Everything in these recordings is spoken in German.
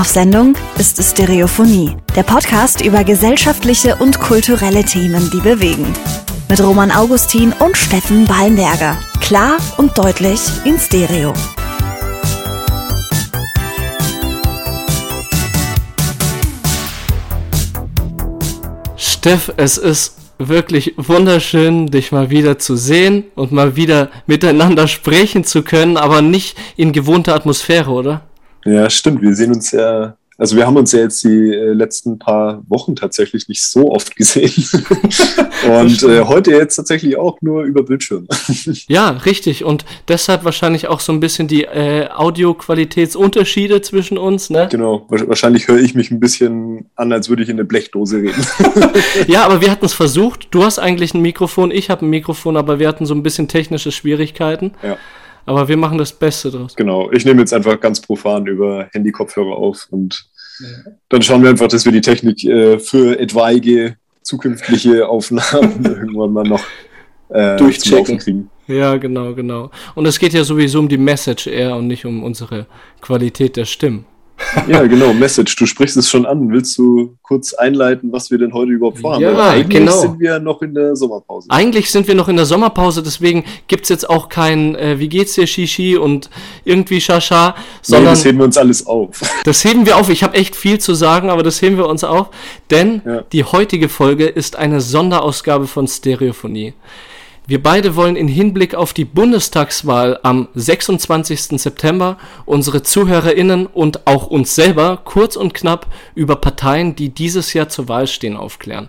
Auf Sendung ist Stereophonie, der Podcast über gesellschaftliche und kulturelle Themen, die bewegen. Mit Roman Augustin und Steffen Ballenberger. Klar und deutlich in Stereo. Steff, es ist wirklich wunderschön, dich mal wieder zu sehen und mal wieder miteinander sprechen zu können, aber nicht in gewohnter Atmosphäre, oder? Ja, stimmt. Wir sehen uns ja also wir haben uns ja jetzt die äh, letzten paar Wochen tatsächlich nicht so oft gesehen. und äh, heute jetzt tatsächlich auch nur über Bildschirm. ja, richtig. Und deshalb wahrscheinlich auch so ein bisschen die äh, Audioqualitätsunterschiede zwischen uns. Ne? Genau. Wahrscheinlich höre ich mich ein bisschen an, als würde ich in eine Blechdose reden. ja, aber wir hatten es versucht. Du hast eigentlich ein Mikrofon, ich habe ein Mikrofon, aber wir hatten so ein bisschen technische Schwierigkeiten. Ja. Aber wir machen das Beste draus. Genau, ich nehme jetzt einfach ganz profan über Handy-Kopfhörer auf und ja. dann schauen wir einfach, dass wir die Technik äh, für etwaige zukünftige Aufnahmen irgendwann mal noch äh, durchchecken kriegen. Ja, genau, genau. Und es geht ja sowieso um die Message eher und nicht um unsere Qualität der Stimmen. Ja, genau, Message. Du sprichst es schon an. Willst du kurz einleiten, was wir denn heute überhaupt vorhaben? Ja, eigentlich genau. sind wir noch in der Sommerpause. Eigentlich sind wir noch in der Sommerpause, deswegen gibt es jetzt auch kein äh, Wie geht's dir, Shishi und irgendwie Shasha, sondern. Nee, das heben wir uns alles auf. Das heben wir auf. Ich habe echt viel zu sagen, aber das heben wir uns auf, denn ja. die heutige Folge ist eine Sonderausgabe von Stereophonie. Wir beide wollen in Hinblick auf die Bundestagswahl am 26. September unsere ZuhörerInnen und auch uns selber kurz und knapp über Parteien, die dieses Jahr zur Wahl stehen, aufklären.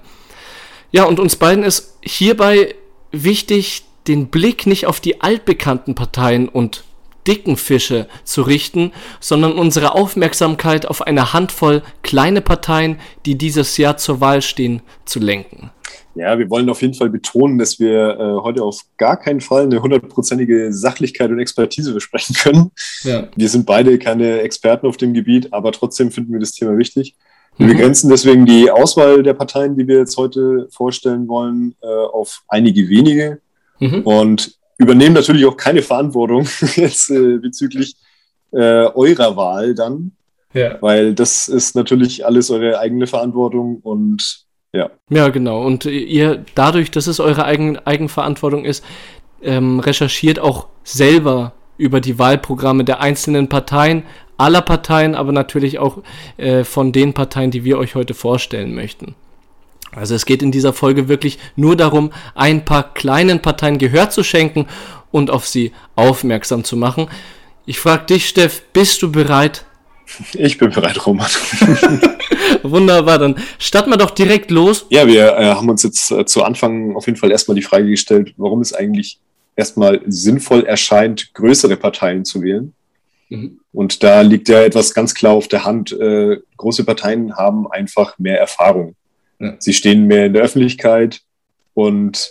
Ja, und uns beiden ist hierbei wichtig, den Blick nicht auf die altbekannten Parteien und dicken Fische zu richten, sondern unsere Aufmerksamkeit auf eine Handvoll kleine Parteien, die dieses Jahr zur Wahl stehen, zu lenken. Ja, wir wollen auf jeden Fall betonen, dass wir äh, heute auf gar keinen Fall eine hundertprozentige Sachlichkeit und Expertise besprechen können. Ja. Wir sind beide keine Experten auf dem Gebiet, aber trotzdem finden wir das Thema wichtig. Wir mhm. begrenzen deswegen die Auswahl der Parteien, die wir jetzt heute vorstellen wollen, äh, auf einige wenige mhm. und übernehmen natürlich auch keine Verantwortung jetzt äh, bezüglich äh, eurer Wahl dann. Ja. Weil das ist natürlich alles eure eigene Verantwortung und ja. Ja, genau. Und ihr, dadurch, dass es eure Eigen, Eigenverantwortung ist, ähm, recherchiert auch selber über die Wahlprogramme der einzelnen Parteien, aller Parteien, aber natürlich auch äh, von den Parteien, die wir euch heute vorstellen möchten. Also es geht in dieser Folge wirklich nur darum, ein paar kleinen Parteien Gehör zu schenken und auf sie aufmerksam zu machen. Ich frage dich, Steff, bist du bereit? Ich bin bereit, Roman. Wunderbar, dann starten wir doch direkt los. Ja, wir äh, haben uns jetzt äh, zu Anfang auf jeden Fall erstmal die Frage gestellt, warum es eigentlich erstmal sinnvoll erscheint, größere Parteien zu wählen. Mhm. Und da liegt ja etwas ganz klar auf der Hand. Äh, große Parteien haben einfach mehr Erfahrung. Ja. Sie stehen mehr in der Öffentlichkeit und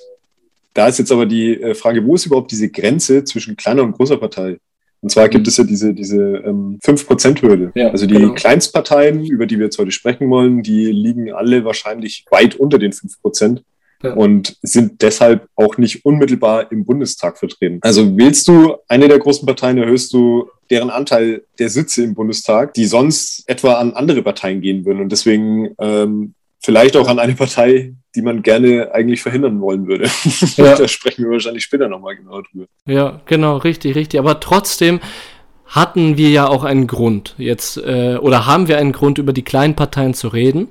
da ist jetzt aber die äh, Frage, wo ist überhaupt diese Grenze zwischen kleiner und großer Partei? Und zwar gibt mhm. es ja diese, diese ähm, 5%-Hürde. Ja, also die genau. Kleinstparteien, über die wir jetzt heute sprechen wollen, die liegen alle wahrscheinlich weit unter den 5%. Ja. Und sind deshalb auch nicht unmittelbar im Bundestag vertreten. Also wählst du eine der großen Parteien, erhöhst du deren Anteil der Sitze im Bundestag, die sonst etwa an andere Parteien gehen würden. Und deswegen ähm, vielleicht auch an eine Partei, die man gerne eigentlich verhindern wollen würde. Ja. da sprechen wir wahrscheinlich später nochmal genau drüber. Ja, genau, richtig, richtig. Aber trotzdem hatten wir ja auch einen Grund jetzt, äh, oder haben wir einen Grund, über die kleinen Parteien zu reden.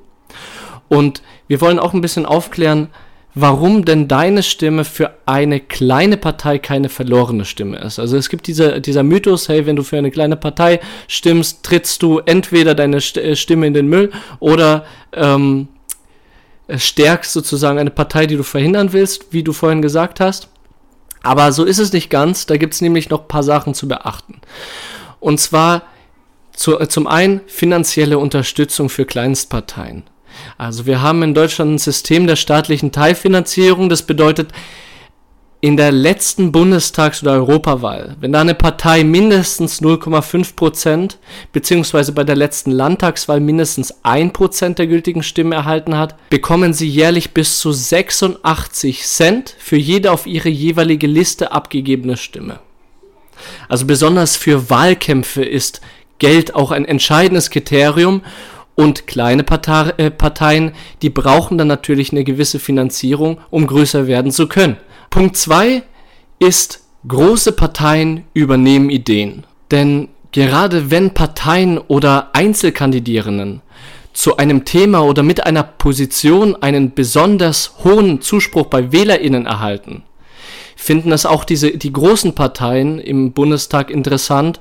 Und wir wollen auch ein bisschen aufklären, warum denn deine Stimme für eine kleine Partei keine verlorene Stimme ist. Also es gibt diese, dieser Mythos, hey, wenn du für eine kleine Partei stimmst, trittst du entweder deine äh, Stimme in den Müll oder ähm, stärkst sozusagen eine Partei, die du verhindern willst, wie du vorhin gesagt hast. Aber so ist es nicht ganz. Da gibt es nämlich noch ein paar Sachen zu beachten. Und zwar zu, äh, zum einen finanzielle Unterstützung für Kleinstparteien. Also wir haben in Deutschland ein System der staatlichen Teilfinanzierung. Das bedeutet, in der letzten Bundestags- oder Europawahl, wenn da eine Partei mindestens 0,5 Prozent, beziehungsweise bei der letzten Landtagswahl mindestens 1 Prozent der gültigen Stimmen erhalten hat, bekommen sie jährlich bis zu 86 Cent für jede auf ihre jeweilige Liste abgegebene Stimme. Also besonders für Wahlkämpfe ist Geld auch ein entscheidendes Kriterium. Und kleine äh, Parteien, die brauchen dann natürlich eine gewisse Finanzierung, um größer werden zu können. Punkt zwei ist, große Parteien übernehmen Ideen. Denn gerade wenn Parteien oder Einzelkandidierenden zu einem Thema oder mit einer Position einen besonders hohen Zuspruch bei Wählerinnen erhalten, finden das auch diese, die großen Parteien im Bundestag interessant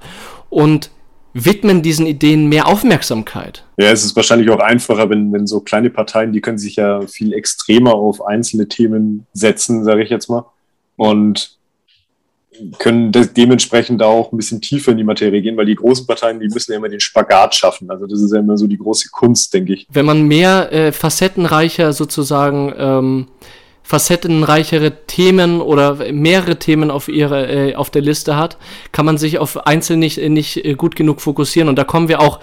und widmen diesen Ideen mehr Aufmerksamkeit. Ja, es ist wahrscheinlich auch einfacher, wenn, wenn so kleine Parteien, die können sich ja viel extremer auf einzelne Themen setzen, sage ich jetzt mal. Und können dementsprechend auch ein bisschen tiefer in die Materie gehen, weil die großen Parteien, die müssen ja immer den Spagat schaffen. Also das ist ja immer so die große Kunst, denke ich. Wenn man mehr äh, facettenreicher sozusagen ähm, facettenreichere Themen oder mehrere Themen auf ihre äh, auf der Liste hat, kann man sich auf einzelne nicht, nicht äh, gut genug fokussieren. Und da kommen wir auch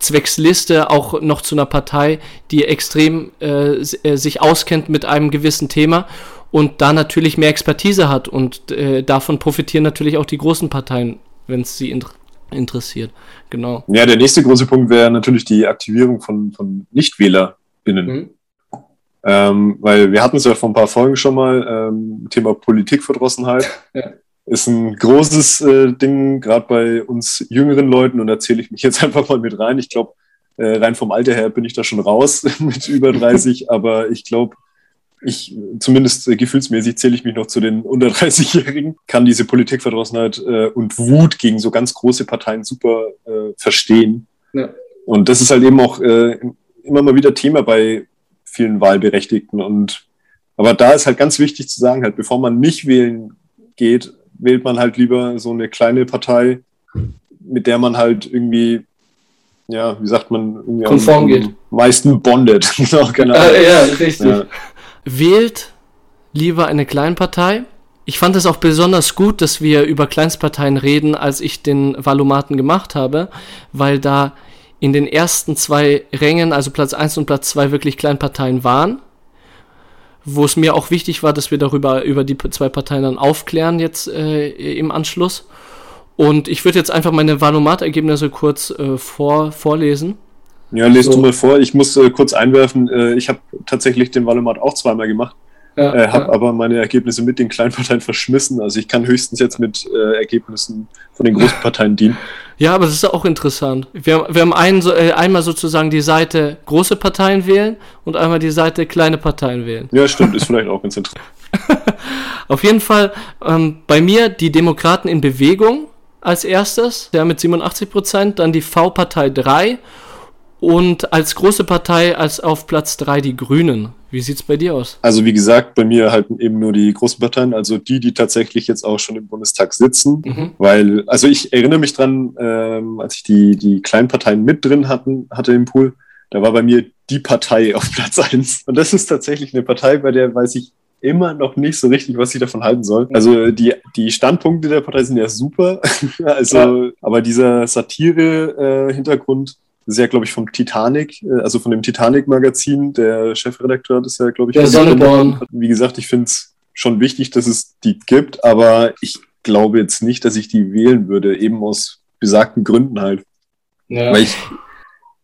zwecks Liste auch noch zu einer Partei, die extrem äh, äh sich auskennt mit einem gewissen Thema und da natürlich mehr Expertise hat. Und äh, davon profitieren natürlich auch die großen Parteien, wenn es sie inter interessiert. Genau. Ja, der nächste große Punkt wäre natürlich die Aktivierung von, von NichtwählerInnen. Mhm. Ähm, weil wir hatten es ja vor ein paar Folgen schon mal, ähm, Thema Politikverdrossenheit. Ja. Ist ein großes äh, Ding, gerade bei uns jüngeren Leuten, und da zähle ich mich jetzt einfach mal mit rein. Ich glaube, äh, rein vom Alter her bin ich da schon raus mit über 30, aber ich glaube, ich, zumindest äh, gefühlsmäßig zähle ich mich noch zu den unter 30-Jährigen, kann diese Politikverdrossenheit äh, und Wut gegen so ganz große Parteien super äh, verstehen. Ja. Und das ist halt eben auch äh, immer mal wieder Thema bei vielen Wahlberechtigten. Und aber da ist halt ganz wichtig zu sagen, halt, bevor man nicht wählen geht, wählt man halt lieber so eine kleine Partei, mit der man halt irgendwie ja, wie sagt man, irgendwie konform geht. meisten bondet. genau, genau. Ah, ja, richtig. Ja wählt lieber eine Kleinpartei. Ich fand es auch besonders gut, dass wir über Kleinstparteien reden, als ich den Valomaten gemacht habe, weil da in den ersten zwei Rängen, also Platz 1 und Platz 2, wirklich Kleinparteien waren. Wo es mir auch wichtig war, dass wir darüber über die zwei Parteien dann aufklären jetzt äh, im Anschluss. Und ich würde jetzt einfach meine Valomat-Ergebnisse kurz äh, vor, vorlesen. Ja, lest so. du mal vor. Ich muss äh, kurz einwerfen, äh, ich habe tatsächlich den Valomat auch zweimal gemacht, ja, äh, habe ja. aber meine Ergebnisse mit den Kleinparteien verschmissen. Also ich kann höchstens jetzt mit äh, Ergebnissen von den großen Parteien dienen. Ja, aber das ist auch interessant. Wir, wir haben einen, äh, einmal sozusagen die Seite große Parteien wählen und einmal die Seite kleine Parteien wählen. Ja, stimmt, ist vielleicht auch ganz interessant. Auf jeden Fall ähm, bei mir die Demokraten in Bewegung als erstes, der mit 87 Prozent, dann die V-Partei 3 und als große Partei als auf Platz 3 die Grünen. Wie sieht es bei dir aus? Also wie gesagt, bei mir halt eben nur die großen Parteien, also die, die tatsächlich jetzt auch schon im Bundestag sitzen. Mhm. Weil, also ich erinnere mich dran, ähm, als ich die, die kleinen Parteien mit drin hatten, hatte im Pool, da war bei mir die Partei auf Platz 1. Und das ist tatsächlich eine Partei, bei der weiß ich immer noch nicht so richtig, was ich davon halten soll. Also die, die Standpunkte der Partei sind ja super. also, ja. aber dieser Satire-Hintergrund, äh, das ist ja, glaube ich, vom Titanic, äh, also von dem Titanic-Magazin. Der Chefredakteur hat es ja, glaube ich, der Sonneborn. Wie gesagt, ich finde es schon wichtig, dass es die gibt, aber ich glaube jetzt nicht, dass ich die wählen würde, eben aus besagten Gründen halt. Ja. Weil ich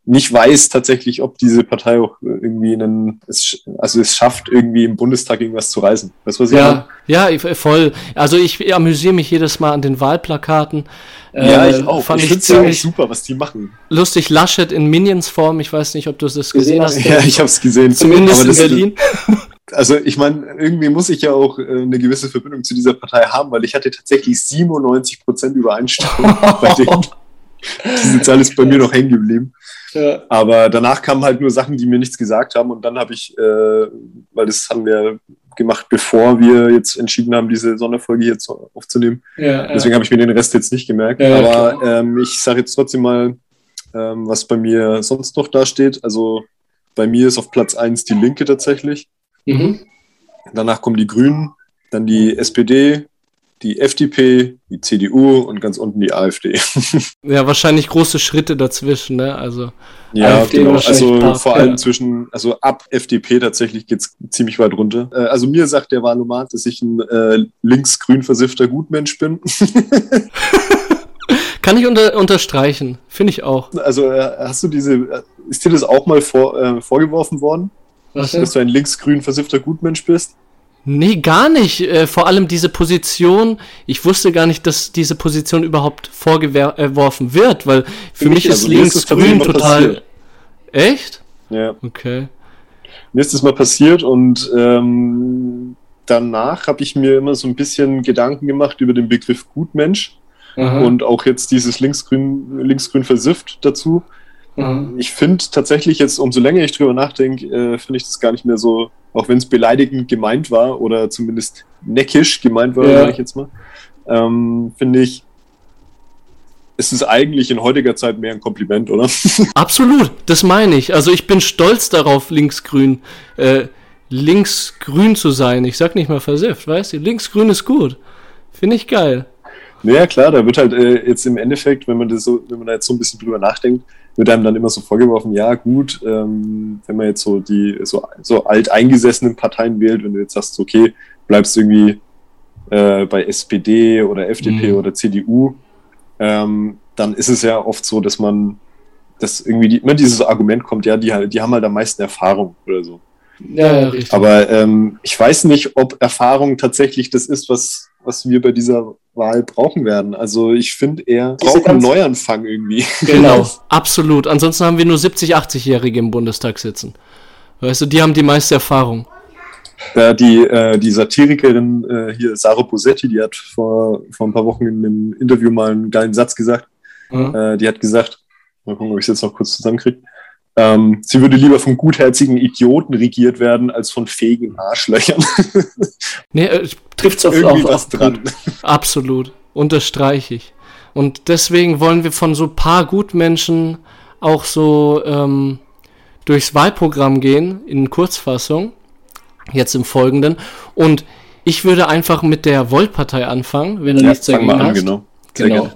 nicht weiß tatsächlich, ob diese Partei auch irgendwie einen, also es schafft, irgendwie im Bundestag irgendwas zu reißen. Weißt du, was ich ja, meine? ja, voll. Also ich amüsiere mich jedes Mal an den Wahlplakaten. Ja, äh, ich auch. Fand ich finde es ja auch super, was die machen. Lustig, Laschet in Minions-Form. Ich weiß nicht, ob du das gesehen hast. Ja, ich habe es gesehen. Zumindest in Berlin. Also ich meine, irgendwie muss ich ja auch äh, eine gewisse Verbindung zu dieser Partei haben, weil ich hatte tatsächlich 97 Prozent Übereinstimmung bei denen. Diese Zahl ist bei mir noch hängen geblieben. Ja. Aber danach kamen halt nur Sachen, die mir nichts gesagt haben. Und dann habe ich, äh, weil das haben wir gemacht, bevor wir jetzt entschieden haben, diese Sonderfolge jetzt aufzunehmen. Ja, Deswegen ja. habe ich mir den Rest jetzt nicht gemerkt. Aber ähm, ich sage jetzt trotzdem mal, ähm, was bei mir sonst noch da steht. Also bei mir ist auf Platz 1 die Linke tatsächlich. Mhm. Danach kommen die Grünen, dann die SPD, die FDP, die CDU und ganz unten die AfD. ja, wahrscheinlich große Schritte dazwischen, ne? Also ja, AfD genau. Also vor allem ja. zwischen, also ab FDP tatsächlich geht's ziemlich weit runter. Äh, also mir sagt der Wahlomat, dass ich ein äh, links-grün versiffter Gutmensch bin. Kann ich unter, unterstreichen, finde ich auch. Also äh, hast du diese, ist dir das auch mal vor, äh, vorgeworfen worden? Was dass du ein linksgrün versiffter Gutmensch bist? Nee, gar nicht. Äh, vor allem diese Position, ich wusste gar nicht, dass diese Position überhaupt vorgeworfen wird, weil für, für mich, ist also linksgrün total. Passiert. Echt? Ja. Okay. Mir ist das mal passiert und ähm, danach habe ich mir immer so ein bisschen Gedanken gemacht über den Begriff Gutmensch mhm. und auch jetzt dieses linksgrün, linksgrün versifft dazu. Mhm. Ich finde tatsächlich jetzt, umso länger ich drüber nachdenke, äh, finde ich das gar nicht mehr so, auch wenn es beleidigend gemeint war oder zumindest neckisch gemeint war, ja. sage ich jetzt mal, ähm, finde ich, ist es eigentlich in heutiger Zeit mehr ein Kompliment, oder? Absolut, das meine ich. Also ich bin stolz darauf, linksgrün, äh, linksgrün zu sein. Ich sag nicht mal versifft, weißt du? Linksgrün ist gut. Finde ich geil. Naja, klar, da wird halt äh, jetzt im Endeffekt, wenn man das so, wenn man da jetzt so ein bisschen drüber nachdenkt, wird einem dann immer so vorgeworfen, ja gut, ähm, wenn man jetzt so die so, so alteingesessenen Parteien wählt, wenn du jetzt sagst, okay, bleibst irgendwie äh, bei SPD oder FDP mhm. oder CDU, ähm, dann ist es ja oft so, dass man, dass irgendwie die, immer dieses Argument kommt, ja, die, die haben halt am meisten Erfahrung oder so. Ja, ja richtig. Aber ähm, ich weiß nicht, ob Erfahrung tatsächlich das ist, was, was wir bei dieser Wahl brauchen werden. Also ich finde eher, braucht einen Neuanfang irgendwie. Genau, absolut. Ansonsten haben wir nur 70, 80-Jährige im Bundestag sitzen. Weißt du, die haben die meiste Erfahrung. Ja, die, äh, die Satirikerin äh, hier, Sarah Posetti, die hat vor, vor ein paar Wochen in einem Interview mal einen geilen Satz gesagt. Mhm. Äh, die hat gesagt, mal gucken, ob ich es jetzt noch kurz zusammenkriege. Ähm, sie würde lieber von gutherzigen Idioten regiert werden, als von fähigen Arschlöchern. nee, äh, trifft es irgendwie was dran. Absolut, unterstreiche ich. Und deswegen wollen wir von so paar Gutmenschen auch so ähm, durchs Wahlprogramm gehen, in Kurzfassung, jetzt im Folgenden. Und ich würde einfach mit der Volt-Partei anfangen, wenn du ja, nichts dagegen hast. An, genau. genau.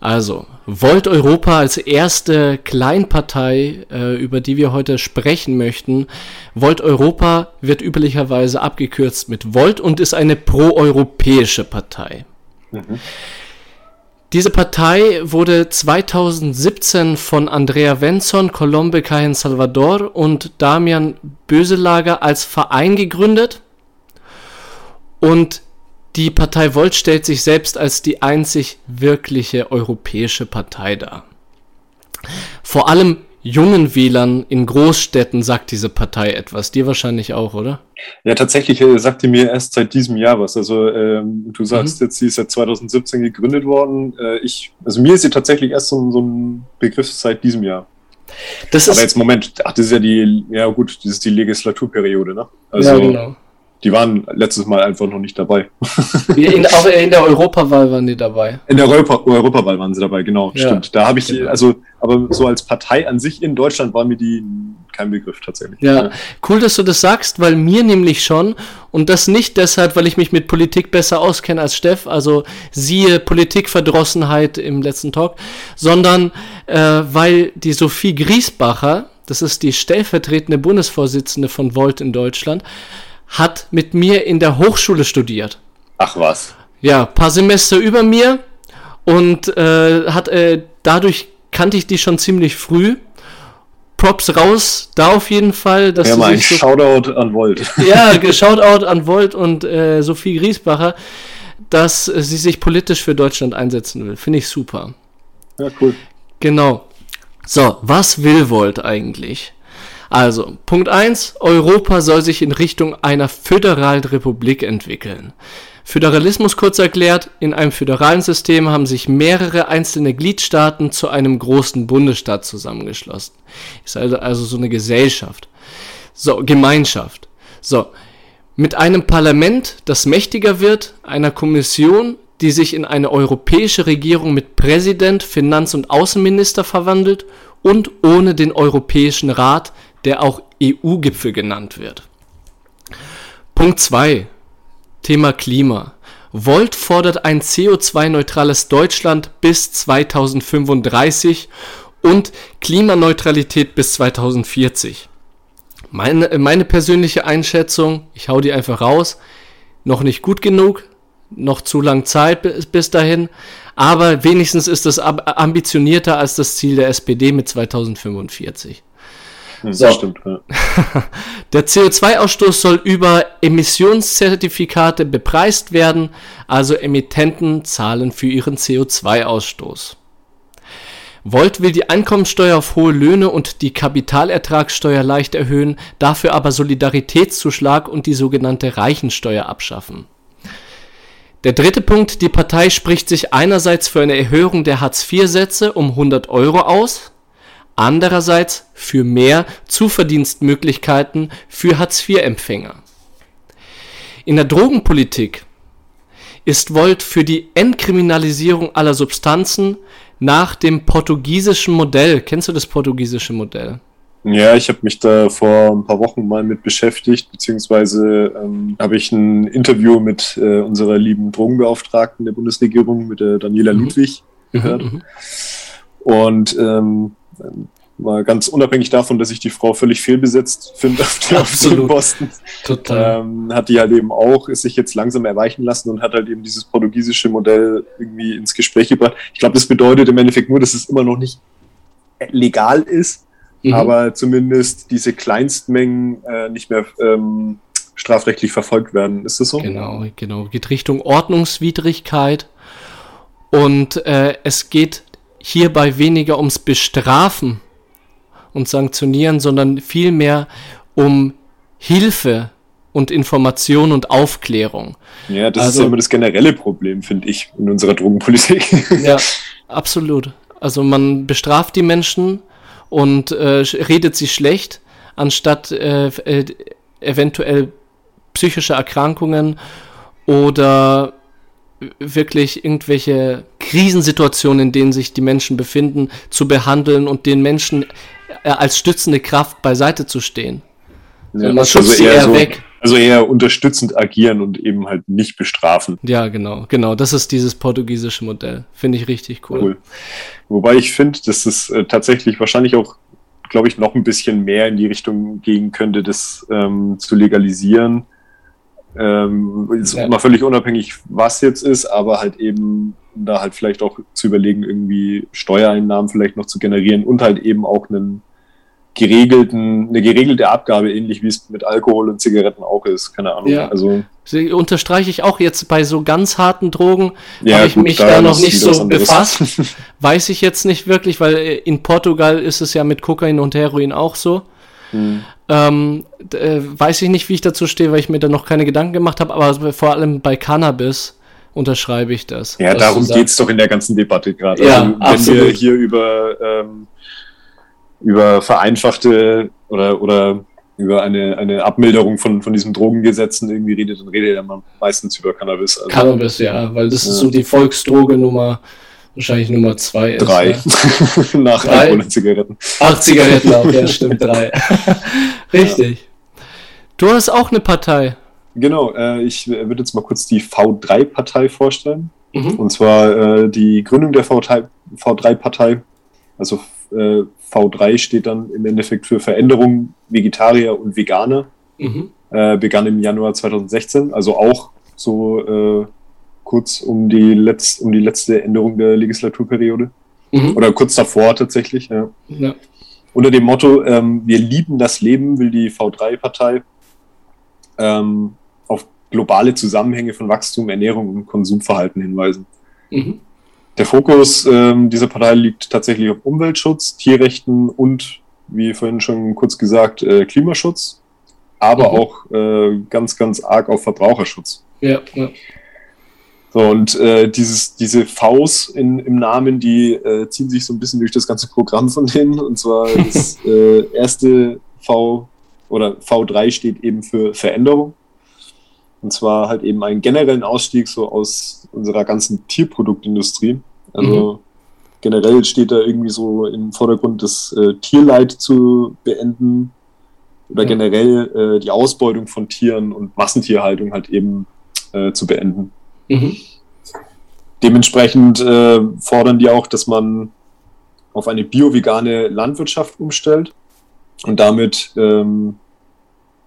Also, Volt Europa als erste Kleinpartei, äh, über die wir heute sprechen möchten. Volt Europa wird üblicherweise abgekürzt mit Volt und ist eine proeuropäische Partei. Mhm. Diese Partei wurde 2017 von Andrea Venson, Colombe Cahen Salvador und Damian Böselager als Verein gegründet. Und die Partei Volt stellt sich selbst als die einzig wirkliche europäische Partei dar. Vor allem jungen Wählern in Großstädten sagt diese Partei etwas. Dir wahrscheinlich auch, oder? Ja, tatsächlich äh, sagt die mir erst seit diesem Jahr was. Also ähm, du sagst mhm. jetzt, sie ist seit 2017 gegründet worden. Äh, ich, also mir ist sie tatsächlich erst so, so ein Begriff seit diesem Jahr. Das Aber jetzt Moment, ach, das ist ja die, ja gut, das ist die Legislaturperiode, ne? Also, ja, genau. Die waren letztes Mal einfach noch nicht dabei. in, auch in der Europawahl waren die dabei. In der Europa, Europawahl waren sie dabei, genau, ja, stimmt. Da habe ich genau. also, aber so als Partei an sich in Deutschland war mir die kein Begriff tatsächlich. Ja, ja, cool, dass du das sagst, weil mir nämlich schon, und das nicht deshalb, weil ich mich mit Politik besser auskenne als Steff, also siehe Politikverdrossenheit im letzten Talk, sondern äh, weil die Sophie Griesbacher, das ist die stellvertretende Bundesvorsitzende von Volt in Deutschland, hat mit mir in der Hochschule studiert. Ach was. Ja, paar Semester über mir und äh, hat äh, dadurch kannte ich die schon ziemlich früh. Props raus, da auf jeden Fall. Dass ja, mal ein so, Shoutout an Volt. Ja, Shoutout an Volt und äh, Sophie Griesbacher, dass sie sich politisch für Deutschland einsetzen will. Finde ich super. Ja, cool. Genau. So, was will Volt eigentlich? Also, Punkt 1, Europa soll sich in Richtung einer föderalen Republik entwickeln. Föderalismus kurz erklärt, in einem föderalen System haben sich mehrere einzelne Gliedstaaten zu einem großen Bundesstaat zusammengeschlossen. Ist also, also so eine Gesellschaft. So, Gemeinschaft. So, mit einem Parlament, das mächtiger wird, einer Kommission, die sich in eine europäische Regierung mit Präsident, Finanz- und Außenminister verwandelt und ohne den Europäischen Rat, der auch EU-Gipfel genannt wird. Punkt 2. Thema Klima. Volt fordert ein CO2-neutrales Deutschland bis 2035 und Klimaneutralität bis 2040. Meine, meine persönliche Einschätzung, ich hau die einfach raus, noch nicht gut genug, noch zu lang Zeit bis dahin. Aber wenigstens ist es ambitionierter als das Ziel der SPD mit 2045. Hm, so. stimmt, ja. Der CO2-Ausstoß soll über Emissionszertifikate bepreist werden, also Emittenten zahlen für ihren CO2-Ausstoß. Volt will die Einkommensteuer auf hohe Löhne und die Kapitalertragssteuer leicht erhöhen, dafür aber Solidaritätszuschlag und die sogenannte Reichensteuer abschaffen. Der dritte Punkt, die Partei spricht sich einerseits für eine Erhöhung der Hartz-IV-Sätze um 100 Euro aus, andererseits für mehr Zuverdienstmöglichkeiten für Hartz-IV-Empfänger. In der Drogenpolitik ist Volt für die Entkriminalisierung aller Substanzen nach dem portugiesischen Modell. Kennst du das portugiesische Modell? Ja, ich habe mich da vor ein paar Wochen mal mit beschäftigt, beziehungsweise ähm, habe ich ein Interview mit äh, unserer lieben Drogenbeauftragten der Bundesregierung, mit der Daniela mhm. Ludwig, mhm, gehört. Mhm. Und ähm, Mal ganz unabhängig davon, dass ich die Frau völlig fehlbesetzt finde auf, der, Absolut. Posten. Total. Ähm, hat die halt eben auch, ist sich jetzt langsam erweichen lassen und hat halt eben dieses portugiesische Modell irgendwie ins Gespräch gebracht. Ich glaube, das bedeutet im Endeffekt nur, dass es immer noch nicht legal ist, mhm. aber zumindest diese Kleinstmengen äh, nicht mehr ähm, strafrechtlich verfolgt werden. Ist das so? Genau, genau. Geht Richtung Ordnungswidrigkeit und äh, es geht hierbei weniger ums Bestrafen und Sanktionieren, sondern vielmehr um Hilfe und Information und Aufklärung. Ja, das also, ist immer das generelle Problem, finde ich, in unserer Drogenpolitik. ja, absolut. Also man bestraft die Menschen und äh, redet sie schlecht, anstatt äh, äh, eventuell psychische Erkrankungen oder wirklich irgendwelche Krisensituationen, in denen sich die Menschen befinden, zu behandeln und den Menschen äh, als stützende Kraft beiseite zu stehen. Ja, man schubst also sie eher, so, weg. Also eher unterstützend agieren und eben halt nicht bestrafen. Ja, genau, genau. Das ist dieses portugiesische Modell. Finde ich richtig cool. cool. Wobei ich finde, dass es äh, tatsächlich wahrscheinlich auch, glaube ich, noch ein bisschen mehr in die Richtung gehen könnte, das ähm, zu legalisieren ähm, ist ja. mal völlig unabhängig, was jetzt ist, aber halt eben da halt vielleicht auch zu überlegen, irgendwie Steuereinnahmen vielleicht noch zu generieren und halt eben auch einen geregelten, eine geregelte Abgabe, ähnlich wie es mit Alkohol und Zigaretten auch ist. Keine Ahnung. Ja. Also unterstreiche ich auch jetzt bei so ganz harten Drogen, ja, habe ich gut, mich da noch nicht so befasst. Weiß ich jetzt nicht wirklich, weil in Portugal ist es ja mit Kokain und Heroin auch so. Hm. Ähm, äh, weiß ich nicht, wie ich dazu stehe, weil ich mir da noch keine Gedanken gemacht habe, aber vor allem bei Cannabis unterschreibe ich das. Ja, darum geht es doch in der ganzen Debatte gerade. Ja, also, wenn absolut. wir hier über, ähm, über vereinfachte oder, oder über eine, eine Abmilderung von, von diesen Drogengesetzen irgendwie redet, dann redet er meistens über Cannabis. Also, Cannabis, ja, weil das ja. ist so die Volksdroge Nummer wahrscheinlich Nummer zwei ist. Drei. Ja. Nach drei? Alkohol und Zigaretten. Ach, Zigaretten auch, ja, stimmt, drei. Richtig. Ja. Du hast auch eine Partei. Genau, äh, ich würde jetzt mal kurz die V3-Partei vorstellen. Mhm. Und zwar äh, die Gründung der V3-Partei. Also äh, V3 steht dann im Endeffekt für Veränderung Vegetarier und Veganer. Mhm. Äh, begann im Januar 2016, also auch so äh, kurz um die, Letz-, um die letzte Änderung der Legislaturperiode. Mhm. Oder kurz davor tatsächlich. Ja. ja. Unter dem Motto, ähm, wir lieben das Leben, will die V3-Partei ähm, auf globale Zusammenhänge von Wachstum, Ernährung und Konsumverhalten hinweisen. Mhm. Der Fokus ähm, dieser Partei liegt tatsächlich auf Umweltschutz, Tierrechten und, wie vorhin schon kurz gesagt, äh, Klimaschutz, aber mhm. auch äh, ganz, ganz arg auf Verbraucherschutz. Ja, ja. So, und äh, dieses, diese Vs in, im Namen, die äh, ziehen sich so ein bisschen durch das ganze Programm von denen. Und zwar das äh, erste V oder V3 steht eben für Veränderung. Und zwar halt eben einen generellen Ausstieg so aus unserer ganzen Tierproduktindustrie. Also mhm. generell steht da irgendwie so im Vordergrund, das äh, Tierleid zu beenden oder generell äh, die Ausbeutung von Tieren und Massentierhaltung halt eben äh, zu beenden. Mhm. Dementsprechend äh, fordern die auch, dass man auf eine bio-vegane Landwirtschaft umstellt und damit ähm,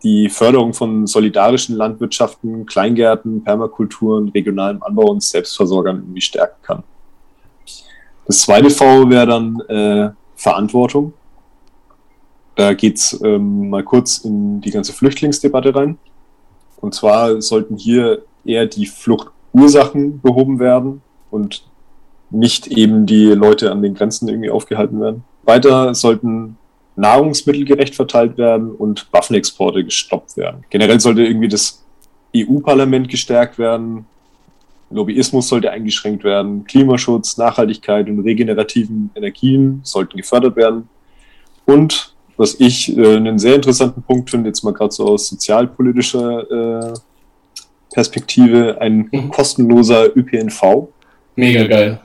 die Förderung von solidarischen Landwirtschaften, Kleingärten, Permakulturen, regionalem Anbau und Selbstversorgern irgendwie stärken kann. Das zweite V wäre dann äh, Verantwortung. Da geht's ähm, mal kurz in die ganze Flüchtlingsdebatte rein. Und zwar sollten hier eher die Fluchtursachen behoben werden und nicht eben die Leute an den Grenzen irgendwie aufgehalten werden. Weiter sollten Nahrungsmittel gerecht verteilt werden und Waffenexporte gestoppt werden. Generell sollte irgendwie das EU-Parlament gestärkt werden, Lobbyismus sollte eingeschränkt werden, Klimaschutz, Nachhaltigkeit und regenerativen Energien sollten gefördert werden. Und was ich äh, einen sehr interessanten Punkt finde, jetzt mal gerade so aus sozialpolitischer äh, Perspektive, ein mhm. kostenloser ÖPNV. Mega geil.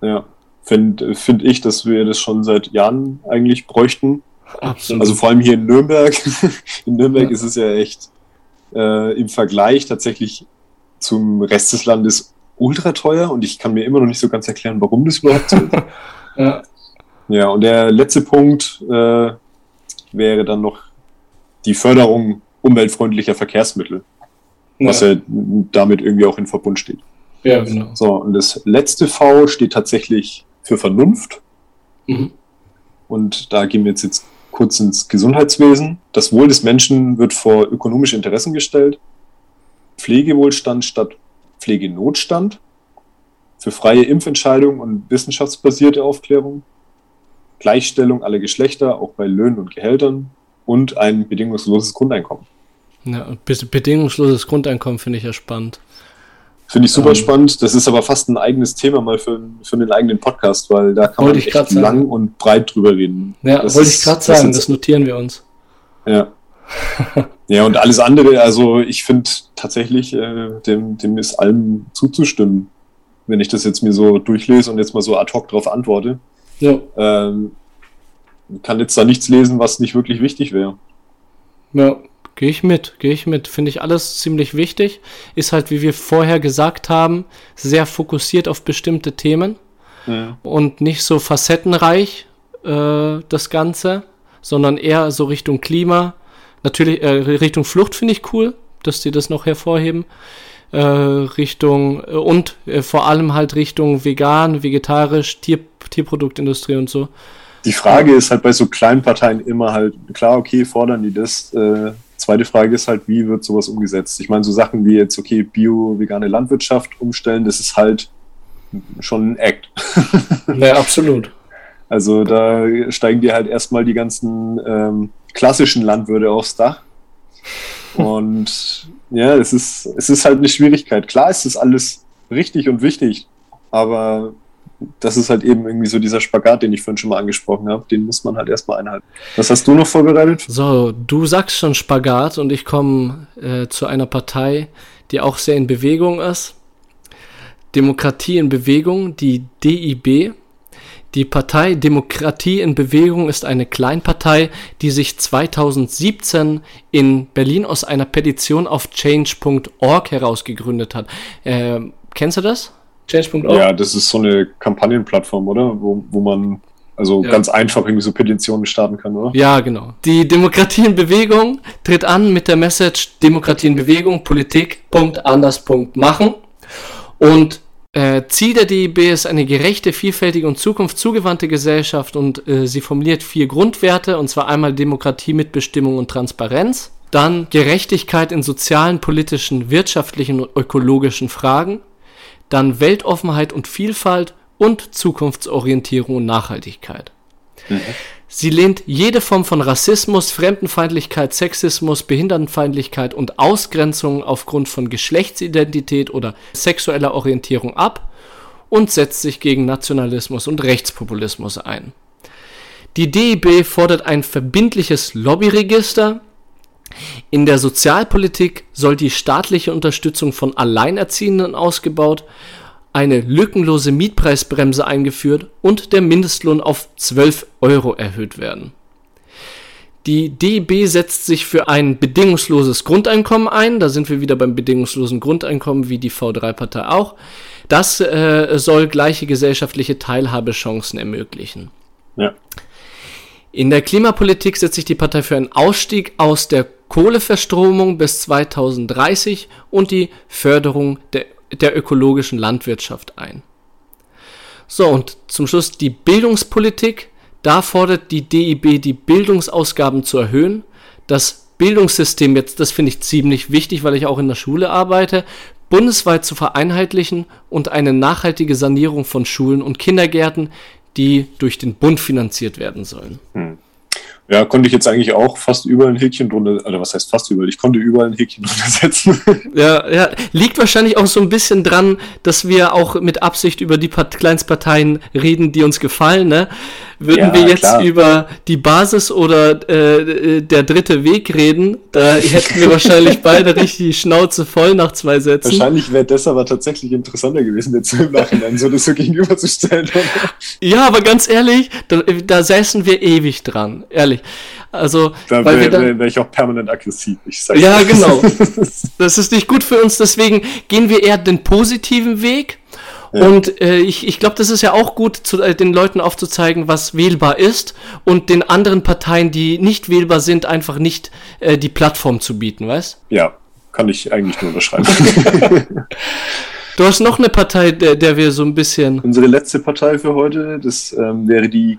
Ja, finde find ich, dass wir das schon seit Jahren eigentlich bräuchten. Absolut. Also vor allem hier in Nürnberg. in Nürnberg ja. ist es ja echt äh, im Vergleich tatsächlich zum Rest des Landes ultra teuer und ich kann mir immer noch nicht so ganz erklären, warum das überhaupt so ist. ja. ja, und der letzte Punkt äh, wäre dann noch die Förderung umweltfreundlicher Verkehrsmittel. Was ja damit irgendwie auch in Verbund steht. Ja, genau. So, und das letzte V steht tatsächlich für Vernunft. Mhm. Und da gehen wir jetzt, jetzt kurz ins Gesundheitswesen. Das Wohl des Menschen wird vor ökonomische Interessen gestellt. Pflegewohlstand statt Pflegenotstand. Für freie Impfentscheidungen und wissenschaftsbasierte Aufklärung. Gleichstellung aller Geschlechter, auch bei Löhnen und Gehältern. Und ein bedingungsloses Grundeinkommen. Ja, bedingungsloses Grundeinkommen finde ich ja spannend. Finde ich super ähm, spannend. Das ist aber fast ein eigenes Thema mal für, für den eigenen Podcast, weil da kann man echt lang sagen. und breit drüber reden. Ja, das wollte ich gerade sagen, das, das notieren wir uns. Ja. ja, und alles andere, also ich finde tatsächlich, äh, dem, dem ist allem zuzustimmen, wenn ich das jetzt mir so durchlese und jetzt mal so ad hoc darauf antworte. Ja. Ähm, kann jetzt da nichts lesen, was nicht wirklich wichtig wäre. Ja, Gehe ich mit, gehe ich mit. Finde ich alles ziemlich wichtig. Ist halt, wie wir vorher gesagt haben, sehr fokussiert auf bestimmte Themen ja. und nicht so facettenreich äh, das Ganze, sondern eher so Richtung Klima. Natürlich, äh, Richtung Flucht finde ich cool, dass die das noch hervorheben. Äh, Richtung äh, und äh, vor allem halt Richtung vegan, vegetarisch, Tier, Tierproduktindustrie und so. Die Frage ist halt bei so kleinen Parteien immer halt, klar, okay, fordern die das, äh, Zweite Frage ist halt, wie wird sowas umgesetzt? Ich meine, so Sachen wie jetzt, okay, bio-vegane Landwirtschaft umstellen, das ist halt schon ein Act. Ja, absolut. Also da steigen dir halt erstmal die ganzen ähm, klassischen Landwirte aufs Dach. Und ja, es ist, es ist halt eine Schwierigkeit. Klar ist das alles richtig und wichtig, aber das ist halt eben irgendwie so dieser Spagat, den ich vorhin schon mal angesprochen habe. Den muss man halt erstmal einhalten. Was hast du noch vorbereitet? So, du sagst schon Spagat und ich komme äh, zu einer Partei, die auch sehr in Bewegung ist. Demokratie in Bewegung, die DIB. Die Partei Demokratie in Bewegung ist eine Kleinpartei, die sich 2017 in Berlin aus einer Petition auf change.org herausgegründet hat. Äh, kennst du das? Change.org? Ja, das ist so eine Kampagnenplattform, oder? Wo, wo man also ja. ganz einfach irgendwie so Petitionen starten kann, oder? Ja, genau. Die Demokratie in Bewegung tritt an mit der Message Demokratie in Bewegung, Politik, Punkt, anders, Punkt, machen. Und äh, Ziel der DIB ist eine gerechte, vielfältige und zukunftszugewandte Gesellschaft und äh, sie formuliert vier Grundwerte, und zwar einmal Demokratie, Mitbestimmung und Transparenz, dann Gerechtigkeit in sozialen, politischen, wirtschaftlichen und ökologischen Fragen, dann Weltoffenheit und Vielfalt und Zukunftsorientierung und Nachhaltigkeit. Mhm. Sie lehnt jede Form von Rassismus, Fremdenfeindlichkeit, Sexismus, Behindertenfeindlichkeit und Ausgrenzung aufgrund von Geschlechtsidentität oder sexueller Orientierung ab und setzt sich gegen Nationalismus und Rechtspopulismus ein. Die DIB fordert ein verbindliches Lobbyregister, in der Sozialpolitik soll die staatliche Unterstützung von Alleinerziehenden ausgebaut, eine lückenlose Mietpreisbremse eingeführt und der Mindestlohn auf 12 Euro erhöht werden. Die DIB setzt sich für ein bedingungsloses Grundeinkommen ein. Da sind wir wieder beim bedingungslosen Grundeinkommen, wie die V3-Partei auch. Das äh, soll gleiche gesellschaftliche Teilhabechancen ermöglichen. Ja. In der Klimapolitik setzt sich die Partei für einen Ausstieg aus der Kohleverstromung bis 2030 und die Förderung der, der ökologischen Landwirtschaft ein. So, und zum Schluss die Bildungspolitik. Da fordert die DIB die Bildungsausgaben zu erhöhen, das Bildungssystem jetzt, das finde ich ziemlich wichtig, weil ich auch in der Schule arbeite, bundesweit zu vereinheitlichen und eine nachhaltige Sanierung von Schulen und Kindergärten, die durch den Bund finanziert werden sollen. Hm. Ja, konnte ich jetzt eigentlich auch fast überall ein Häkchen drunter, oder was heißt fast überall? Ich konnte überall ein Häkchen drunter setzen. Ja, ja, liegt wahrscheinlich auch so ein bisschen dran, dass wir auch mit Absicht über die Part Kleinstparteien reden, die uns gefallen, ne? Würden ja, wir jetzt klar. über die Basis oder äh, der dritte Weg reden, da hätten wir wahrscheinlich beide richtig die Schnauze voll nach zwei Sätzen. Wahrscheinlich wäre das aber tatsächlich interessanter gewesen, jetzt im Nachhinein so das so gegenüberzustellen. ja, aber ganz ehrlich, da, da säßen wir ewig dran, ehrlich. Also, da wäre wär, wär ich auch permanent aggressiv. Ich sag ja, genau. das ist nicht gut für uns, deswegen gehen wir eher den positiven Weg und äh, ich, ich glaube, das ist ja auch gut, zu, äh, den Leuten aufzuzeigen, was wählbar ist und den anderen Parteien, die nicht wählbar sind, einfach nicht äh, die Plattform zu bieten, weißt? Ja, kann ich eigentlich nur unterschreiben. du hast noch eine Partei, der, der wir so ein bisschen. Unsere letzte Partei für heute, das ähm, wäre die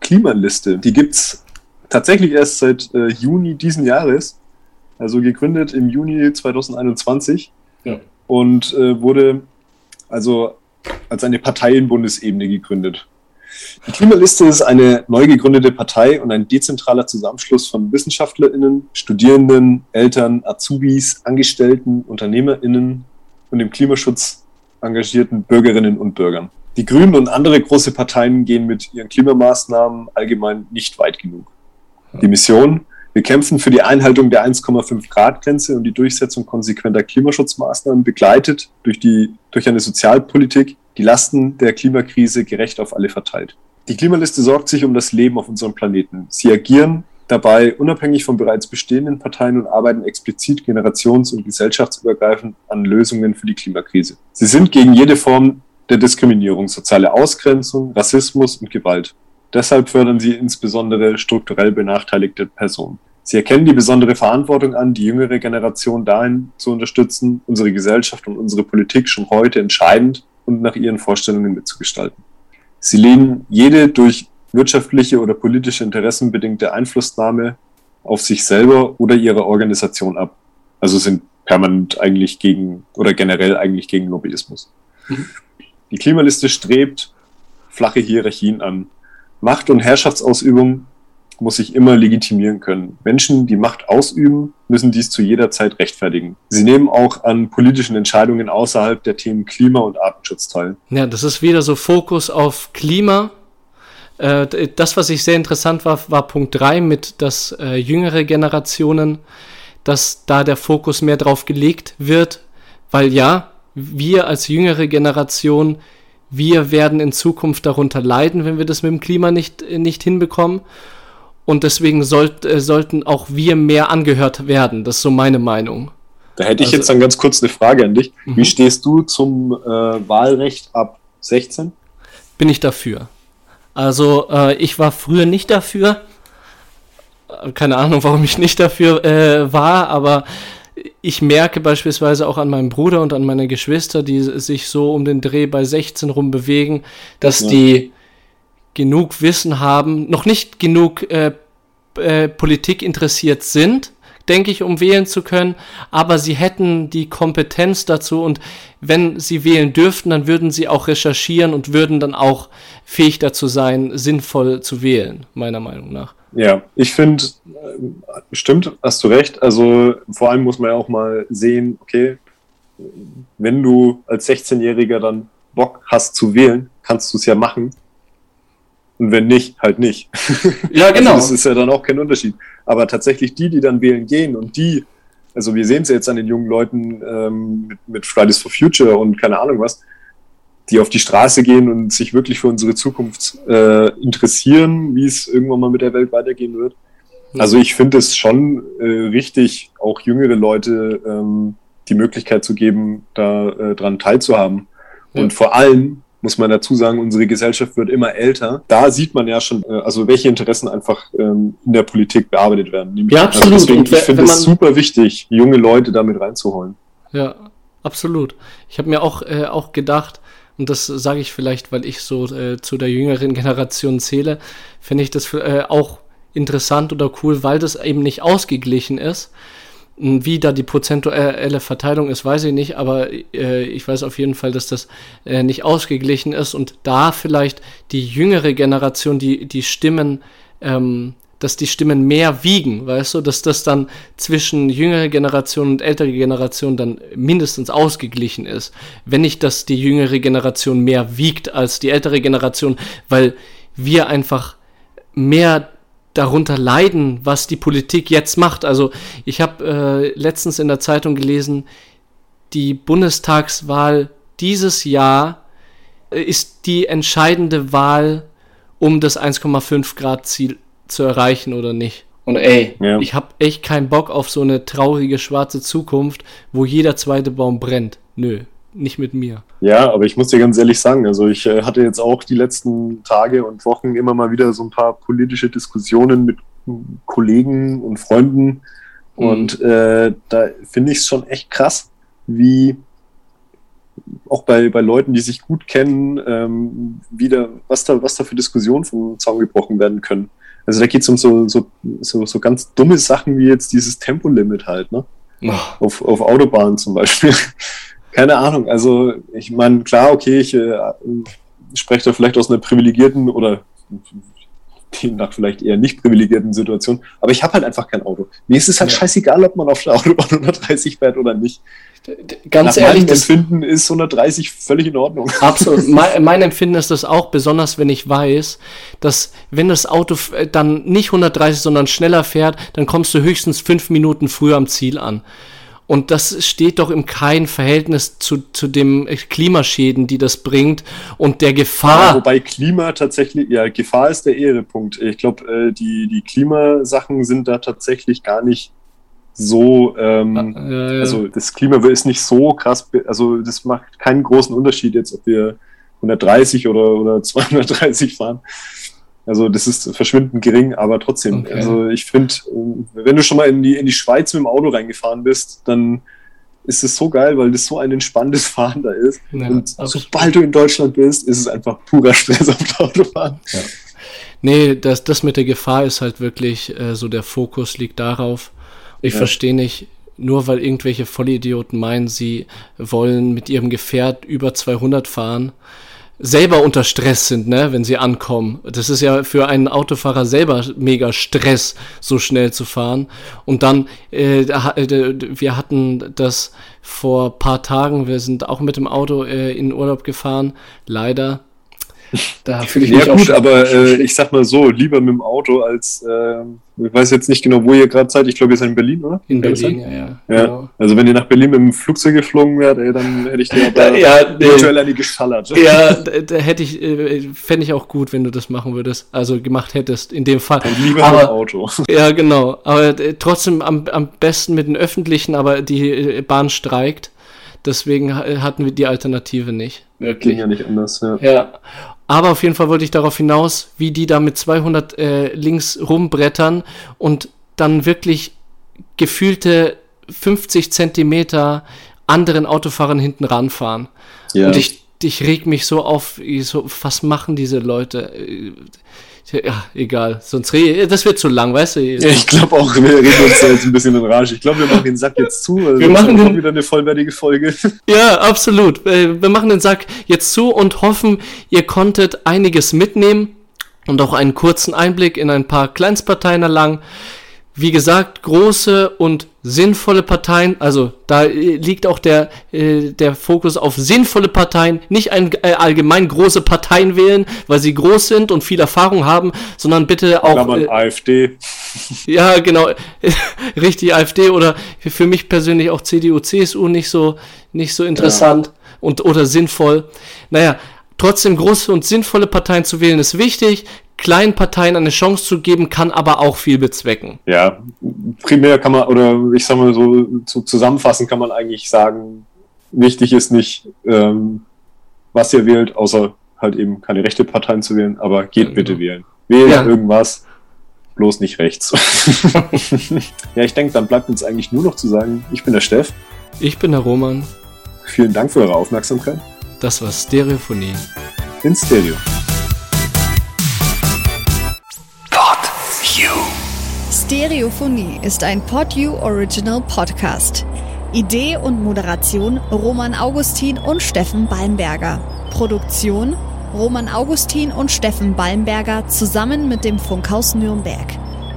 Klimaliste. Die gibt's tatsächlich erst seit äh, Juni diesen Jahres, also gegründet im Juni 2021. Ja. Und äh, wurde also als eine Parteienbundesebene gegründet. Die Klimaliste ist eine neu gegründete Partei und ein dezentraler Zusammenschluss von WissenschaftlerInnen, Studierenden, Eltern, Azubis, Angestellten, UnternehmerInnen und im Klimaschutz engagierten Bürgerinnen und Bürgern. Die Grünen und andere große Parteien gehen mit ihren Klimamaßnahmen allgemein nicht weit genug. Die Mission, wir kämpfen für die Einhaltung der 1,5 Grad Grenze und die Durchsetzung konsequenter Klimaschutzmaßnahmen, begleitet durch, die, durch eine Sozialpolitik, die Lasten der Klimakrise gerecht auf alle verteilt. Die Klimaliste sorgt sich um das Leben auf unserem Planeten. Sie agieren dabei unabhängig von bereits bestehenden Parteien und arbeiten explizit generations- und gesellschaftsübergreifend an Lösungen für die Klimakrise. Sie sind gegen jede Form der Diskriminierung, soziale Ausgrenzung, Rassismus und Gewalt. Deshalb fördern sie insbesondere strukturell benachteiligte Personen. Sie erkennen die besondere Verantwortung an, die jüngere Generation dahin zu unterstützen, unsere Gesellschaft und unsere Politik schon heute entscheidend und nach ihren Vorstellungen mitzugestalten. Sie lehnen jede durch wirtschaftliche oder politische Interessen bedingte Einflussnahme auf sich selber oder ihre Organisation ab. Also sind permanent eigentlich gegen oder generell eigentlich gegen Lobbyismus. Mhm. Die Klimaliste strebt flache Hierarchien an, Macht- und Herrschaftsausübung muss sich immer legitimieren können. Menschen, die Macht ausüben, müssen dies zu jeder Zeit rechtfertigen. Sie nehmen auch an politischen Entscheidungen außerhalb der Themen Klima und Artenschutz teil. Ja, das ist wieder so Fokus auf Klima. Äh, das, was ich sehr interessant war, war Punkt 3 mit, dass äh, jüngere Generationen, dass da der Fokus mehr drauf gelegt wird, weil ja, wir als jüngere Generation wir werden in Zukunft darunter leiden, wenn wir das mit dem Klima nicht, nicht hinbekommen. Und deswegen sollt, äh, sollten auch wir mehr angehört werden. Das ist so meine Meinung. Da hätte ich also, jetzt dann ganz kurz eine Frage an dich. Wie mhm. stehst du zum äh, Wahlrecht ab 16? Bin ich dafür. Also äh, ich war früher nicht dafür. Keine Ahnung, warum ich nicht dafür äh, war, aber ich merke beispielsweise auch an meinem Bruder und an meine Geschwister, die sich so um den Dreh bei 16 rum bewegen, dass ja. die genug Wissen haben, noch nicht genug äh, äh, Politik interessiert sind, denke ich, um wählen zu können, aber sie hätten die Kompetenz dazu und wenn sie wählen dürften, dann würden sie auch recherchieren und würden dann auch fähig dazu sein, sinnvoll zu wählen, meiner Meinung nach. Ja, ich finde, äh, stimmt, hast du recht. Also vor allem muss man ja auch mal sehen, okay, wenn du als 16-Jähriger dann Bock hast zu wählen, kannst du es ja machen. Und wenn nicht, halt nicht. Ja, genau. Also das ist ja dann auch kein Unterschied. Aber tatsächlich die, die dann wählen gehen und die, also wir sehen es ja jetzt an den jungen Leuten ähm, mit, mit Fridays for Future und keine Ahnung was, die auf die Straße gehen und sich wirklich für unsere Zukunft äh, interessieren, wie es irgendwann mal mit der Welt weitergehen wird. Also ich finde es schon äh, richtig, auch jüngere Leute ähm, die Möglichkeit zu geben, da äh, dran teilzuhaben. Ja. Und vor allem muss man dazu sagen, unsere Gesellschaft wird immer älter. Da sieht man ja schon, äh, also welche Interessen einfach ähm, in der Politik bearbeitet werden. Ja, also absolut. Also deswegen, ich finde es super wichtig, junge Leute damit reinzuholen. Ja, absolut. Ich habe mir auch, äh, auch gedacht, und das sage ich vielleicht, weil ich so äh, zu der jüngeren Generation zähle, finde ich das äh, auch interessant oder cool, weil das eben nicht ausgeglichen ist. Wie da die prozentuelle Verteilung ist, weiß ich nicht, aber äh, ich weiß auf jeden Fall, dass das äh, nicht ausgeglichen ist und da vielleicht die jüngere Generation die, die Stimmen, ähm, dass die Stimmen mehr wiegen, weißt du, dass das dann zwischen jüngere Generation und ältere Generation dann mindestens ausgeglichen ist. Wenn nicht, dass die jüngere Generation mehr wiegt als die ältere Generation, weil wir einfach mehr darunter leiden, was die Politik jetzt macht. Also ich habe äh, letztens in der Zeitung gelesen, die Bundestagswahl dieses Jahr äh, ist die entscheidende Wahl, um das 1,5 Grad Ziel zu erreichen oder nicht. Und ey, ja. ich habe echt keinen Bock auf so eine traurige schwarze Zukunft, wo jeder zweite Baum brennt. Nö, nicht mit mir. Ja, aber ich muss dir ganz ehrlich sagen, also ich äh, hatte jetzt auch die letzten Tage und Wochen immer mal wieder so ein paar politische Diskussionen mit Kollegen und Freunden. Mhm. Und äh, da finde ich es schon echt krass, wie auch bei, bei Leuten, die sich gut kennen, ähm, wieder, was da, was da für Diskussionen vom Zaun gebrochen werden können. Also da geht es um so, so, so, so ganz dumme Sachen wie jetzt dieses Tempolimit halt, ne? Oh. Auf, auf Autobahnen zum Beispiel. Keine Ahnung. Also, ich meine, klar, okay, ich äh, spreche da vielleicht aus einer privilegierten oder nach vielleicht eher nicht privilegierten Situation, aber ich habe halt einfach kein Auto. Mir ist es halt ja. scheißegal, ob man auf der Autobahn 130 fährt oder nicht. Ganz Nach ehrlich, das Empfinden ist 130 völlig in Ordnung. Absolut. mein, mein, Empfinden ist das auch, besonders wenn ich weiß, dass wenn das Auto dann nicht 130, sondern schneller fährt, dann kommst du höchstens fünf Minuten früher am Ziel an. Und das steht doch im kein Verhältnis zu, zu dem Klimaschäden, die das bringt und der Gefahr. Ja, wobei Klima tatsächlich, ja, Gefahr ist der Ehrepunkt. Ich glaube, äh, die, die Klimasachen sind da tatsächlich gar nicht so, ähm, ah, ja, ja. also das Klima ist nicht so krass, also das macht keinen großen Unterschied jetzt, ob wir 130 oder, oder 230 fahren. Also das ist verschwindend gering, aber trotzdem. Okay. Also ich finde, wenn du schon mal in die, in die Schweiz mit dem Auto reingefahren bist, dann ist es so geil, weil das so ein entspanntes Fahren da ist. Ja, und sobald du in Deutschland bist, ist es einfach purer Stress auf der Autobahn. Ja. Nee, das, das mit der Gefahr ist halt wirklich äh, so, der Fokus liegt darauf. Ich ja. verstehe nicht, nur weil irgendwelche Vollidioten meinen, sie wollen mit ihrem Gefährt über 200 fahren, selber unter Stress sind, ne, wenn sie ankommen. Das ist ja für einen Autofahrer selber mega Stress, so schnell zu fahren. Und dann, äh, wir hatten das vor paar Tagen, wir sind auch mit dem Auto äh, in Urlaub gefahren, leider da fühle ich mich ja, gut, aber äh, ich sag mal so, lieber mit dem Auto als, äh, ich weiß jetzt nicht genau, wo ihr gerade seid. Ich glaube, ihr seid in Berlin, oder? In Berlin, ja, ja. ja. Genau. Also wenn ihr nach Berlin mit dem Flugzeug geflogen wärt, ey, dann hätte ich dir aber ja, virtuell an die geschallert. Ja, da, da hätte ich, äh, fände ich auch gut, wenn du das machen würdest. Also gemacht hättest, in dem Fall. Und lieber aber, mit dem Auto. Ja, genau. Aber äh, trotzdem am, am besten mit den Öffentlichen, aber die äh, Bahn streikt. Deswegen hatten wir die Alternative nicht. Wirklich. Ging ja nicht anders, ja. Ja. Aber auf jeden Fall wollte ich darauf hinaus, wie die da mit 200 äh, links rumbrettern und dann wirklich gefühlte 50 Zentimeter anderen Autofahrern hinten ranfahren. Ja. Und ich, ich reg mich so auf, so, was machen diese Leute? Ja, egal. Sonst rede das wird zu lang, weißt du? Ja, ich glaube auch, wir reden uns jetzt ein bisschen in Rage. Ich glaube, wir machen den Sack jetzt zu. Also wir machen den, wieder eine vollwertige Folge. Ja, absolut. Äh, wir machen den Sack jetzt zu und hoffen, ihr konntet einiges mitnehmen und auch einen kurzen Einblick in ein paar Kleinstparteien erlangen. Wie gesagt, große und sinnvolle Parteien, also da äh, liegt auch der, äh, der Fokus auf sinnvolle Parteien, nicht ein, äh, allgemein große Parteien wählen, weil sie groß sind und viel Erfahrung haben, sondern bitte auch. Äh, AfD. Ja, genau, richtig AfD oder für mich persönlich auch CDU, CSU nicht so, nicht so interessant ja. und oder sinnvoll. Naja, trotzdem große und sinnvolle Parteien zu wählen ist wichtig kleinen Parteien eine Chance zu geben, kann aber auch viel bezwecken. Ja, primär kann man, oder ich sag mal so, zu, zusammenfassend kann man eigentlich sagen, wichtig ist nicht, ähm, was ihr wählt, außer halt eben keine rechte Parteien zu wählen, aber geht ja, bitte genau. wählen. Wählt ja. irgendwas, bloß nicht rechts. ja, ich denke, dann bleibt uns eigentlich nur noch zu sagen, ich bin der Steff. Ich bin der Roman. Vielen Dank für eure Aufmerksamkeit. Das war Stereophonie. In Stereo. Stereophonie ist ein PodU Original Podcast. Idee und Moderation Roman Augustin und Steffen Balmberger. Produktion Roman Augustin und Steffen Balmberger zusammen mit dem Funkhaus Nürnberg.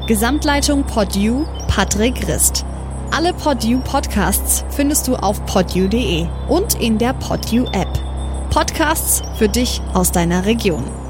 Gesamtleitung PodU Patrick Rist. Alle PodU Podcasts findest du auf podu.de und in der PodU App. Podcasts für dich aus deiner Region.